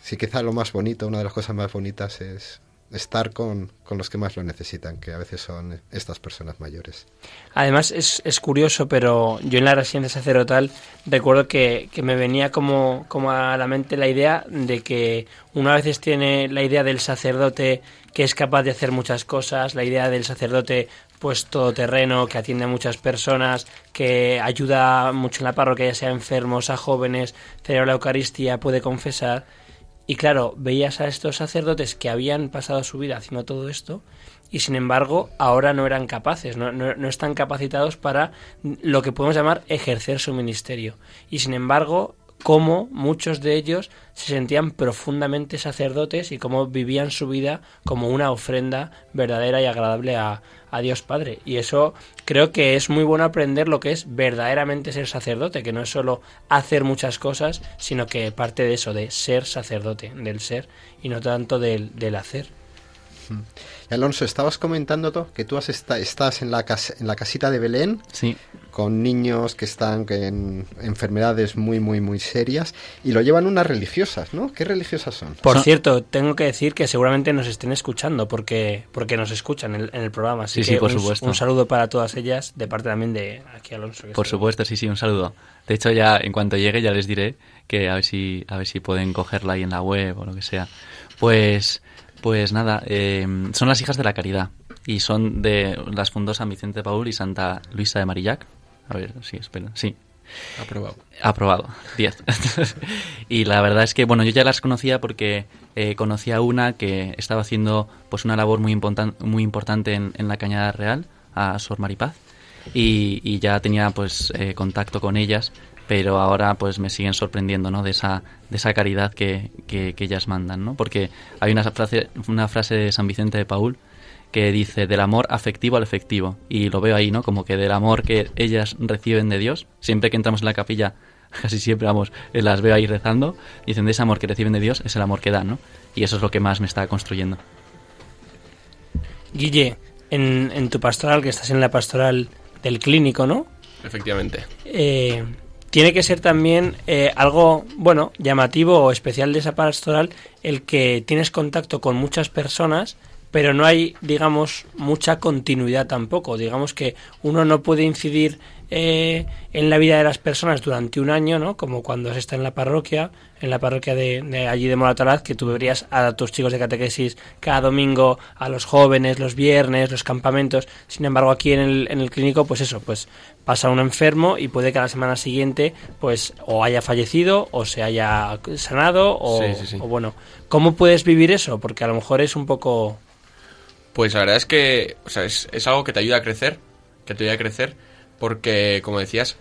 sí quizá lo más bonito, una de las cosas más bonitas es estar con, con los que más lo necesitan, que a veces son estas personas mayores. Además es, es curioso, pero yo en la residencia sacerdotal recuerdo que, que me venía como, como a la mente la idea de que uno a veces tiene la idea del sacerdote que es capaz de hacer muchas cosas, la idea del sacerdote pues todoterreno, que atiende a muchas personas, que ayuda mucho en la parroquia, ya sea enfermos, a jóvenes, celebra la Eucaristía, puede confesar. Y claro, veías a estos sacerdotes que habían pasado su vida haciendo todo esto y sin embargo ahora no eran capaces, no, no- no están capacitados para lo que podemos llamar ejercer su ministerio. Y sin embargo, cómo muchos de ellos se sentían profundamente sacerdotes y cómo vivían su vida como una ofrenda verdadera y agradable a, a Dios Padre. Y eso creo que es muy bueno aprender lo que es verdaderamente ser sacerdote, que no es solo hacer muchas cosas, sino que parte de eso, de ser sacerdote, del ser y no tanto del, del hacer. Y Alonso, estabas comentando tú que tú has esta- estás en la, cas- en la casita de Belén Sí. con niños que están en enfermedades muy, muy, muy serias y lo llevan unas religiosas, ¿no? ¿Qué religiosas son? Por Son- cierto, tengo que decir que seguramente nos estén escuchando porque, porque nos escuchan en el, en el programa. Así Sí, sí, que por un, supuesto. un saludo para todas ellas de parte también de aquí Alonso. que Por supuesto, sí, sí, un saludo. De hecho, ya en cuanto llegue ya les diré que a ver si, a ver si pueden cogerla ahí en la web o lo que sea. Pues, pues nada, eh, son las hijas de la caridad y son de las fundó San Vicente Paul y Santa Luisa de Marillac. A ver, sí, espera, sí. Aprobado. Aprobado, 10. y la verdad es que, bueno, yo ya las conocía porque eh, conocía a una que estaba haciendo pues una labor muy, importan- muy importante en, en la Cañada Real, a Sor Maripaz, y, y ya tenía pues eh, contacto con ellas, pero ahora pues me siguen sorprendiendo, ¿no? De esa, de esa caridad que, que, que ellas mandan, ¿no? Porque hay una frase, una frase de San Vicente de Paul que dice del amor afectivo al efectivo. Y lo veo ahí, ¿no? Como que del amor que ellas reciben de Dios, siempre que entramos en la capilla, casi siempre vamos, eh, las veo ahí rezando, dicen de ese amor que reciben de Dios es el amor que dan, ¿no? Y eso es lo que más me está construyendo. Guille, en, en tu pastoral, que estás en la pastoral del clínico, ¿no? Efectivamente. Eh, tiene que ser también eh, algo, bueno, llamativo o especial de esa pastoral el que tienes contacto con muchas personas, pero no hay, digamos, mucha continuidad tampoco. Digamos que uno no puede incidir eh, en la vida de las personas durante un año, ¿no? Como cuando se está en la parroquia, en la parroquia de, de allí de Moratalaz, que tú verías a tus chicos de catequesis cada domingo, a los jóvenes, los viernes, los campamentos. Sin embargo, aquí en el, en el clínico, pues eso, pues pasa un enfermo y puede que a la semana siguiente, pues o haya fallecido o se haya sanado o, Sí, sí, sí. o bueno, ¿cómo puedes vivir eso? Porque a lo mejor es un poco... Pues la verdad es que o sea, es, es algo que te ayuda a crecer, que te ayuda a crecer, porque como decías,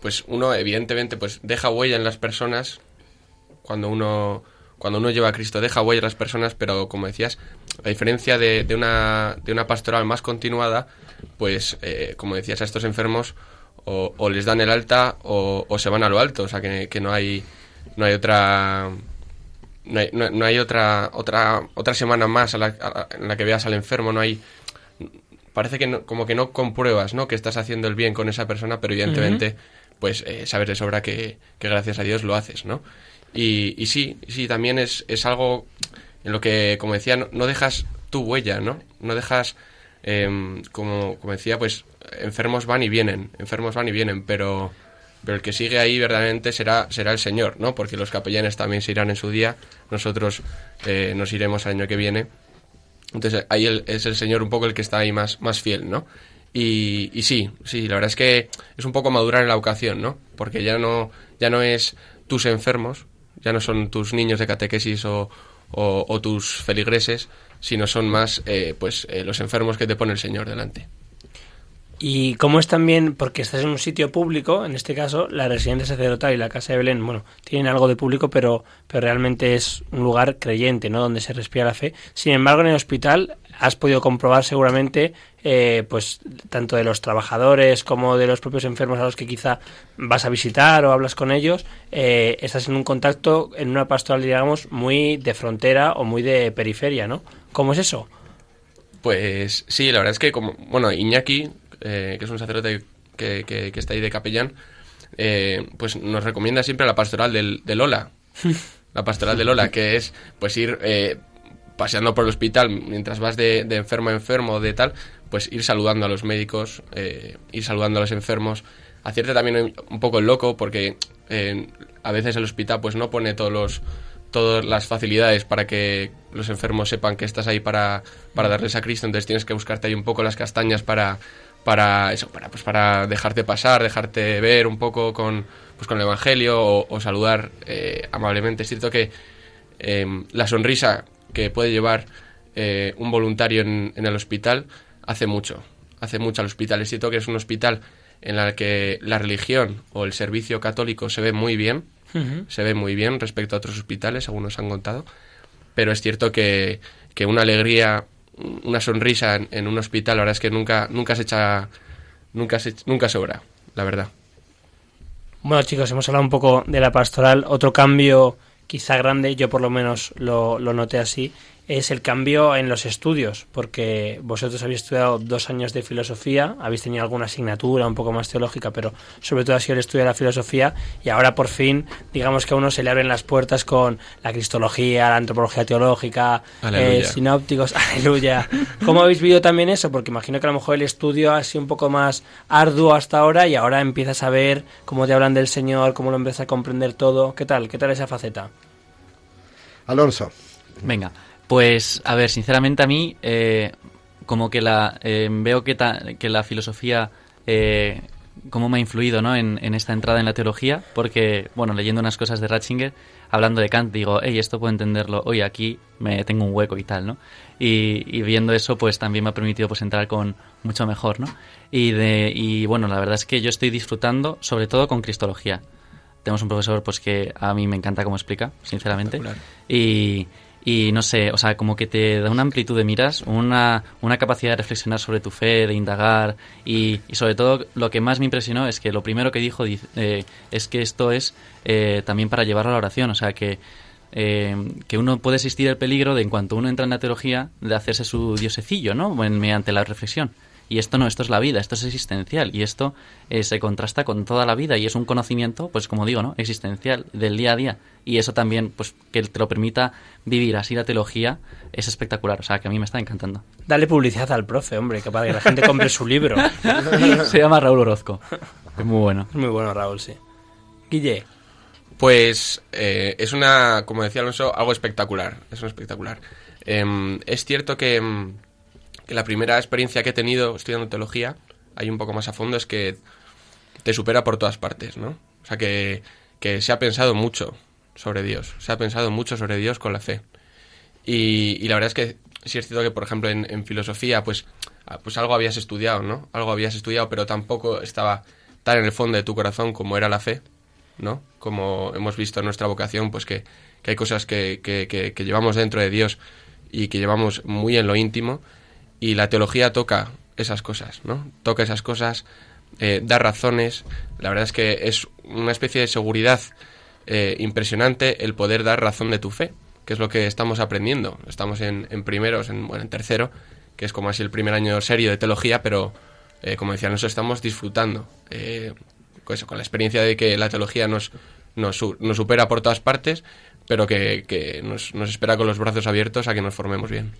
pues uno evidentemente pues deja huella en las personas cuando uno cuando uno lleva a Cristo deja huella en las personas, pero como decías, a diferencia de, de una, de una pastoral más continuada, pues eh, como decías a estos enfermos o, les dan el alta o, se van a lo alto, o sea que, que no hay no hay otra no hay, no, hay otra otra otra semana más a la- a en la que veas al enfermo no hay parece que no- como que no compruebas no que estás haciendo el bien con esa persona pero evidentemente pues eh, sabes de sobra que, que gracias a Dios lo haces, ¿no? Y, y sí, sí, también es, es algo en lo que, como decía, no, no dejas tu huella, ¿no? No dejas, em, como, como decía, pues enfermos van y vienen, enfermos van y vienen, pero, pero el que sigue ahí verdaderamente será, será el Señor, ¿no? Porque los capellanes también se irán en su día, nosotros eh, nos iremos el año que viene. Entonces ahí el- es el Señor un poco el que está ahí más, más fiel, ¿no? Y, sí, sí, la verdad es que es un poco madurar en la ocasión, ¿no? Porque ya no, ya no es tus enfermos, ya no son tus niños de catequesis o, o- o tus feligreses, sino son más eh, pues eh, los enfermos que te pone el Señor delante. Y cómo es también, porque estás en un sitio público, en este caso, la residencia sacerdotal y la casa de Belén, bueno, tienen algo de público, pero, pero realmente es un lugar creyente, ¿no? Donde se respira la fe. Sin embargo, en el hospital has podido comprobar seguramente, eh, pues, tanto de los trabajadores como de los propios enfermos a los que quizá vas a visitar o hablas con ellos, eh, estás en un contacto, en una pastoral, digamos, muy de frontera o muy de periferia, ¿no? ¿Cómo es eso? Pues sí, la verdad es que como, bueno, Iñaki, eh, que es un sacerdote que, que- que está ahí de capellán, eh, pues nos recomienda siempre la pastoral del, del Ola. La pastoral del Ola, que es pues ir eh, paseando por el hospital mientras vas de, de enfermo a enfermo de tal, pues ir saludando a los médicos, eh, ir saludando a los enfermos, hacerte también un poco el loco porque a veces el hospital pues no pone todos los todas las facilidades para que los enfermos sepan que estás ahí para, para darles a Cristo, entonces tienes que buscarte ahí un poco las castañas para para eso, para pues para dejarte pasar, dejarte ver un poco con pues con el evangelio o, o saludar eh, amablemente. Es cierto que eh, la sonrisa que puede llevar eh, un voluntario en, en el hospital hace mucho, hace mucho al hospital. Es cierto que es un hospital en el que la religión o el servicio católico se ve muy bien, se ve muy bien respecto a otros hospitales, según nos han contado, pero es cierto que, que una alegría, una sonrisa en, en un hospital, la verdad es que nunca, nunca se echa, nunca, se, nunca sobra, la verdad. Bueno, chicos, hemos hablado un poco de la pastoral. Otro cambio quizá grande, yo por lo menos lo, lo noté así, es el cambio en los estudios, porque vosotros habéis estudiado dos años de filosofía, habéis tenido alguna asignatura un poco más teológica, pero sobre todo ha sido el estudio de la filosofía, y ahora por fin, digamos que a uno se le abren las puertas con la cristología, la antropología teológica, eh, sinópticos, aleluya. ¿Cómo habéis vivido también eso? Porque imagino que a lo mejor el estudio ha sido un poco más arduo hasta ahora y ahora empiezas a ver cómo te hablan del Señor, cómo lo empiezas a comprender todo. ¿Qué tal? ¿Qué tal esa faceta? Alonso, Venga, pues a ver, sinceramente a mí eh, como que la eh, veo que, ta- que la filosofía eh, cómo me ha influido ¿no? en, en esta entrada en la teología, porque bueno, leyendo unas cosas de Ratzinger, hablando de Kant, digo, hey, esto puedo entenderlo, oye, aquí me tengo un hueco y tal, ¿no? Y, y viendo eso, pues también me ha permitido pues entrar con mucho mejor, ¿no? Y, de, y bueno, la verdad es que yo estoy disfrutando, sobre todo con Cristología. Tenemos un profesor pues que a mí me encanta cómo explica, sinceramente. Y, y no sé, o sea, como que te da una amplitud de miras, una, una capacidad de reflexionar sobre tu fe, de indagar y, y sobre todo lo que más me impresionó es que lo primero que dijo eh, es que esto es eh, también para llevarlo a la oración, o sea, que, eh, que uno puede existir el peligro de en cuanto uno entra en la teología de hacerse su diosecillo, ¿no? Mediante la reflexión. Y esto no, esto es la vida, esto es existencial y esto eh, se contrasta con toda la vida y es un conocimiento, pues como digo, ¿no? Existencial del día a día. Y eso también, pues que te lo permita vivir así la teología es espectacular. O sea, que a mí me está encantando. Dale publicidad al profe, hombre, que para que la gente compre su libro. se llama Raúl Orozco. Es muy bueno. Es muy bueno, Raúl, sí. Guille, Pues eh, es una, como decía Alonso, algo espectacular. Es un espectacular. Em, es cierto que, em, que la primera experiencia que he tenido estudiando teología, ahí un poco más a fondo, es que te supera por todas partes, ¿no? O sea, que, que se ha pensado mucho sobre Dios. Se ha pensado mucho sobre Dios con la fe. Y, y la verdad es que sí es cierto que, por ejemplo, en, filosofía, pues, ah, pues algo habías estudiado, ¿no? Algo habías estudiado, pero tampoco estaba tan en el fondo de tu corazón como era la fe, ¿no? Como hemos visto en nuestra vocación, pues que, que hay cosas que, que- que llevamos dentro de Dios y que llevamos muy en lo íntimo, y la teología toca esas cosas, ¿no? Toca esas cosas, eh, da razones. La verdad es que es una especie de seguridad eh, impresionante el poder dar razón de tu fe, que es lo que estamos aprendiendo. Estamos en, primeros, en, bueno, en tercero, que es como así el primer año serio de teología, pero eh, como decía, nosotros estamos disfrutando eh, con la experiencia de que la teología nos, nos, nos supera por todas partes, pero que, que nos, nos espera con los brazos abiertos a que nos formemos bien.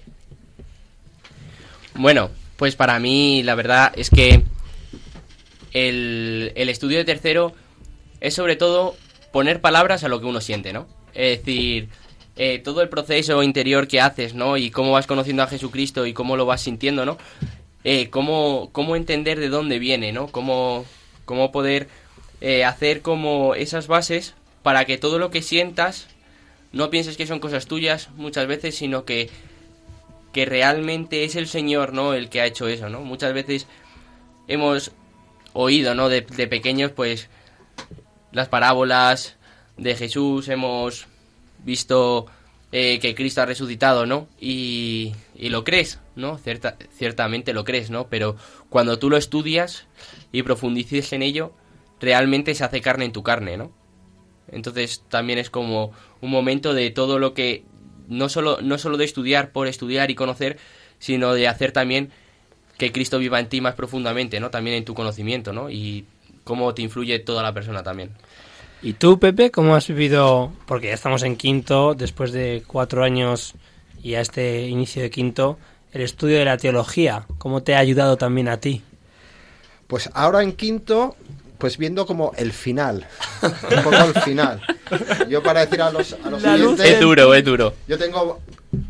Bueno, pues para mí la verdad es que el, el estudio de tercero es sobre todo poner palabras a lo que uno siente, ¿no? Es decir, eh, todo el proceso interior que haces, ¿no? Y cómo vas conociendo a Jesucristo y cómo lo vas sintiendo, ¿no? Eh, cómo, cómo entender de dónde viene, ¿no? Cómo, cómo poder eh, hacer como esas bases para que todo lo que sientas no pienses que son cosas tuyas muchas veces, sino que que realmente es el Señor, ¿no? El que ha hecho eso, ¿no? Muchas veces hemos oído, ¿no? De, pequeños, pues, las parábolas de Jesús, hemos visto eh, que Cristo ha resucitado, ¿no? Y, y lo crees, ¿no? Cierta- ciertamente lo crees, ¿no? Pero cuando tú lo estudias y profundices en ello, realmente se hace carne en tu carne, ¿no? Entonces también es como un momento de todo lo que no solo no solo de estudiar por estudiar y conocer, sino de hacer también que Cristo viva en ti más profundamente, ¿no? También en tu conocimiento, ¿no? Y cómo te influye toda la persona también. ¿Y tú, Pepe, cómo has vivido? Porque ya estamos en quinto, después de cuatro años y a este inicio de quinto, el estudio de la teología, ¿cómo te ha ayudado también a ti? Pues ahora en quinto, pues viendo como el final. Un poco el final. Yo para decir a los, a los oyentes, Es duro, es duro. Yo tengo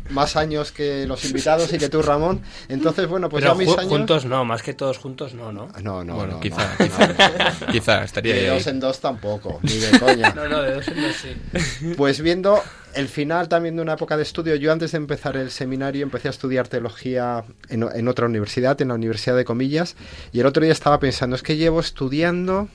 más años que los invitados y que tú, Ramón. Entonces, bueno, pues Pero mis ju- años... juntos no, más que todos juntos no, ¿no? No, no, bueno, no, quizá, no, quizá, no. quizá estaría De ahí. dos en dos tampoco, ni de coña. No, no, de dos en dos sí. Pues viendo el final también de una época de estudio, yo antes de empezar el seminario empecé a estudiar teología en, en otra universidad, en la Universidad de Comillas, y el otro día estaba pensando, es que llevo estudiando,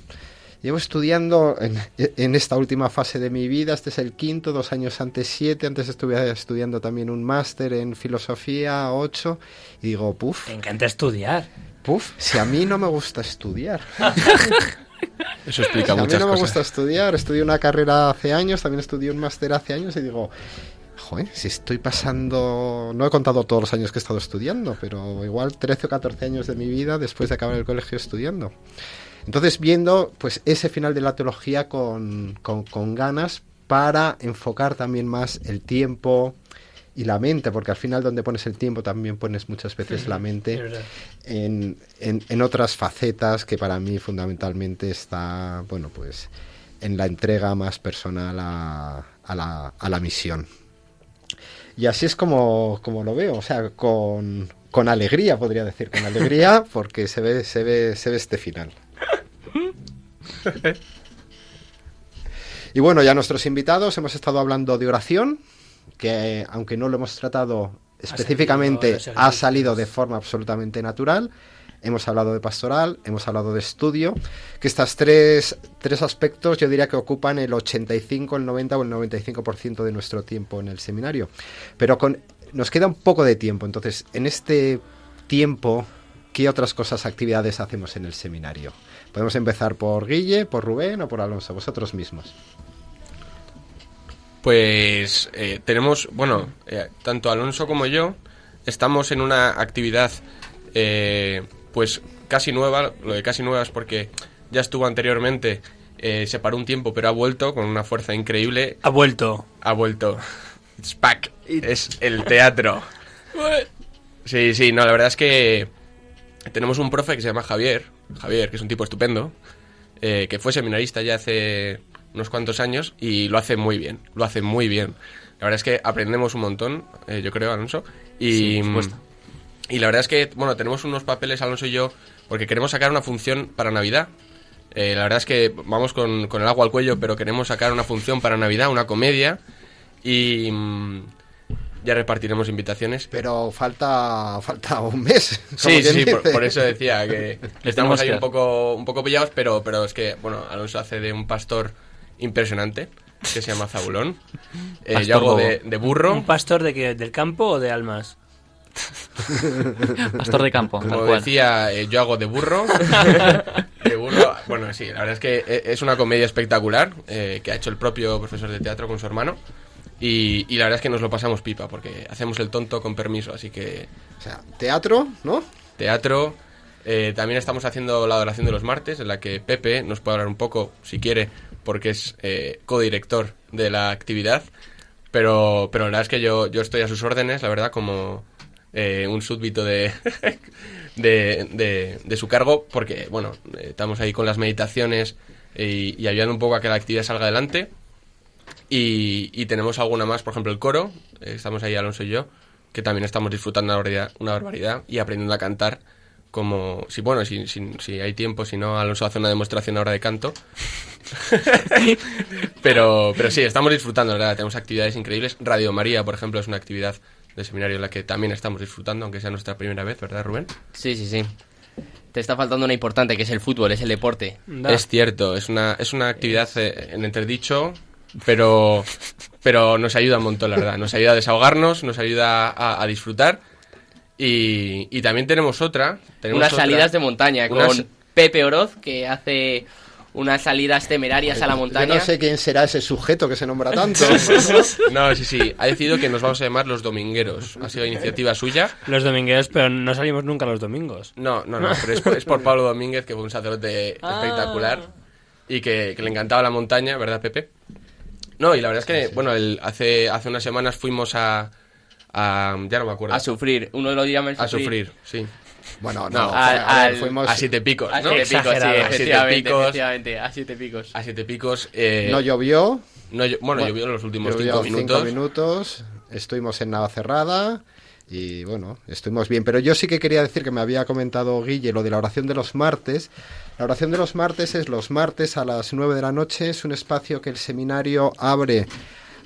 llevo estudiando en, en esta última fase de mi vida, este es el quinto, dos años antes siete, antes estuve estudiando también un máster en filosofía, ocho, y digo, puf, Te encanta estudiar. puf, si a mí no me gusta estudiar. Eso explica a mí muchas no me cosas. gusta estudiar. Estudié una carrera hace años, también estudié un máster hace años y digo, joder, si estoy pasando... No he contado todos los años que he estado estudiando, pero igual 13 o 14 años de mi vida después de acabar el colegio estudiando. Entonces, viendo pues ese final de la teología con, con, con ganas para enfocar también más el tiempo y la mente, porque al final donde pones el tiempo también pones muchas veces la mente en- en otras facetas que para mí fundamentalmente está, bueno, pues en la entrega más personal a, a la, a la misión. Y así es como, como lo veo, o sea, con, con alegría podría decir, con alegría porque se ve, se ve, se ve este final. Y bueno, ya nuestros invitados hemos estado hablando de oración, que aunque no lo hemos tratado específicamente, salido ha salido de forma absolutamente natural. Hemos hablado de pastoral, hemos hablado de estudio, que estas tres, tres aspectos yo diría que ocupan el 85, el 90 o el 95% de nuestro tiempo en el seminario. Pero con, nos queda un poco de tiempo, entonces en este tiempo, ¿qué otras cosas, actividades hacemos en el seminario? Podemos empezar por Guille, por Rubén o por Alonso, vosotros mismos. Pues eh, tenemos, bueno, eh, tanto Alonso como yo estamos en una actividad eh, pues casi nueva, lo de casi nueva es porque ya estuvo anteriormente, eh, se paró un tiempo pero ha vuelto con una fuerza increíble, Ha vuelto. ha vuelto, it's back, es el teatro. Sí, sí, no, la verdad es que tenemos un profe que se llama Javier, Javier, que es un tipo estupendo, eh, que fue seminarista ya hace unos cuantos años y lo hace muy bien, lo hace muy bien. La verdad es que aprendemos un montón, eh, yo creo, Alonso. Y, Sí, supuesto. y la verdad es que, bueno, tenemos unos papeles, Alonso y yo, porque queremos sacar una función para Navidad. Eh, la verdad es que vamos con, con el agua al cuello, pero queremos sacar una función para Navidad, una comedia. Y mm, ya repartiremos invitaciones. Pero falta, falta un mes. Sí, sí, por, por eso decía que estamos ahí un poco, un poco pillados, pero, pero es que, bueno, Alonso hace de un pastor impresionante, que se llama Zabulón. Eh, Pastor yo hago de, de burro, ¿Un pastor de qué? ¿Del campo o de almas? Pastor de campo, tal como cual. decía, eh, yo hago de burro. de burro. Bueno, sí, la verdad es que e- es una comedia espectacular eh, que ha hecho el propio profesor de teatro con su hermano. Y, y la verdad es que nos lo pasamos pipa, porque hacemos el tonto con permiso, así que O sea, teatro, ¿no? teatro, Eh, también estamos haciendo la adoración de los martes, en la que Pepe nos puede hablar un poco, si quiere, porque es eh, codirector de la actividad. Pero, pero la verdad es que yo, yo estoy a sus órdenes, la verdad, como eh, un súbdito de, de, de- su cargo, porque, bueno, eh, estamos ahí con las meditaciones y, y ayudando un poco a que la actividad salga adelante. Y, tenemos alguna más, por ejemplo, el coro, eh, estamos ahí Alonso y yo, que también estamos disfrutando una barbaridad y aprendiendo a cantar como, si bueno, si, si, si hay tiempo, si no, Alonso hace una demostración ahora de canto. pero, pero sí, estamos disfrutando, la verdad, tenemos actividades increíbles. Radio María, por ejemplo, es una actividad de seminario en la que también estamos disfrutando, aunque sea nuestra primera vez, ¿verdad, Rubén? Sí, sí, sí. Te está faltando una importante, que es el fútbol, es el deporte. Es cierto, es una, es una actividad eh, en entredicho, pero, pero nos ayuda un montón, la verdad. Nos ayuda a desahogarnos, nos ayuda a, a disfrutar. Y, y también tenemos otra. Tenemos unas otra- salidas de montaña unas- con Pepe Oroz, que hace unas salidas temerarias a la Yo montaña. no sé quién será ese sujeto que se nombra tanto. No, sí, sí. Ha decidido que nos vamos a llamar los domingueros. Ha sido iniciativa suya. Los domingueros, pero no salimos nunca los domingos. No, no, no. Pero es por, es por Pablo Domínguez, que fue un sacerdote Ah. espectacular. Y que, que le encantaba la montaña, ¿verdad, Pepe? No, y la verdad es que, bueno, el- hace, hace unas semanas fuimos a, a- Ya no me acuerdo. A sufrir. Uno lo llama el A sufrir, sí. Bueno, no, Al- a, ver, al- fuimos a siete picos, A ¿no? siete picos, sí. A efectivamente, a siete picos. A siete picos. eh, No llovió. no llo- bueno, llovió en los últimos cinco minutos. minutos, Estuvimos en Navacerrada y bueno, estuvimos bien. Pero yo sí que quería decir que me había comentado Guille lo de la oración de los martes. La oración de los martes es los martes a las 9 de la noche. Es un espacio que el seminario abre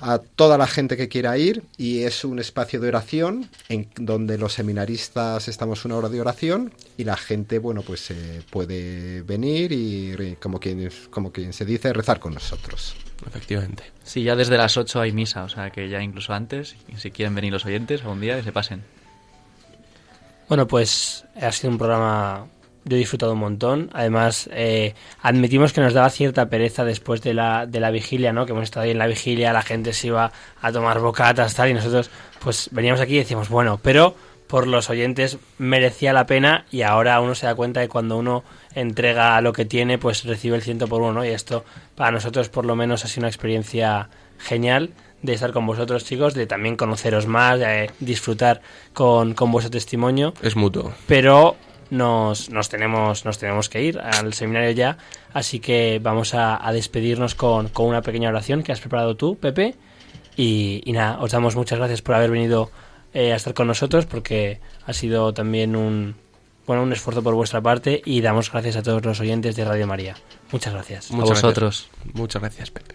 a toda la gente que quiera ir y es un espacio de oración en donde los seminaristas estamos una hora de oración y la gente bueno pues eh, puede venir y como quien como quien se dice rezar con nosotros Efectivamente. Sí, ya desde las 8 hay misa, o sea que ya incluso antes, y si quieren venir los oyentes algún día, que se pasen. Bueno, pues ha sido un programa yo he disfrutado un montón. Además, eh, admitimos que nos daba cierta pereza después de la, de la vigilia, ¿no? Que hemos estado ahí en la vigilia, la gente se iba a tomar bocatas, tal, y nosotros, pues veníamos aquí y decíamos, bueno, pero por los oyentes merecía la pena y ahora uno se da cuenta de cuando uno entrega lo que tiene, pues recibe el ciento por uno, ¿no? Y esto para nosotros por lo menos ha sido una experiencia genial de estar con vosotros chicos, de también conoceros más, de disfrutar con, con vuestro testimonio. Es mutuo. Pero nos, nos, tenemos, nos tenemos que ir al seminario ya, así que vamos a, a despedirnos con, con una pequeña oración que has preparado tú, Pepe. Y, y nada, os damos muchas gracias por haber venido eh, a estar con nosotros, porque ha sido también un, bueno, un esfuerzo por vuestra parte y damos gracias a todos los oyentes de Radio María. Muchas gracias. Muchas a vosotros. gracias. Muchas gracias, Pepe.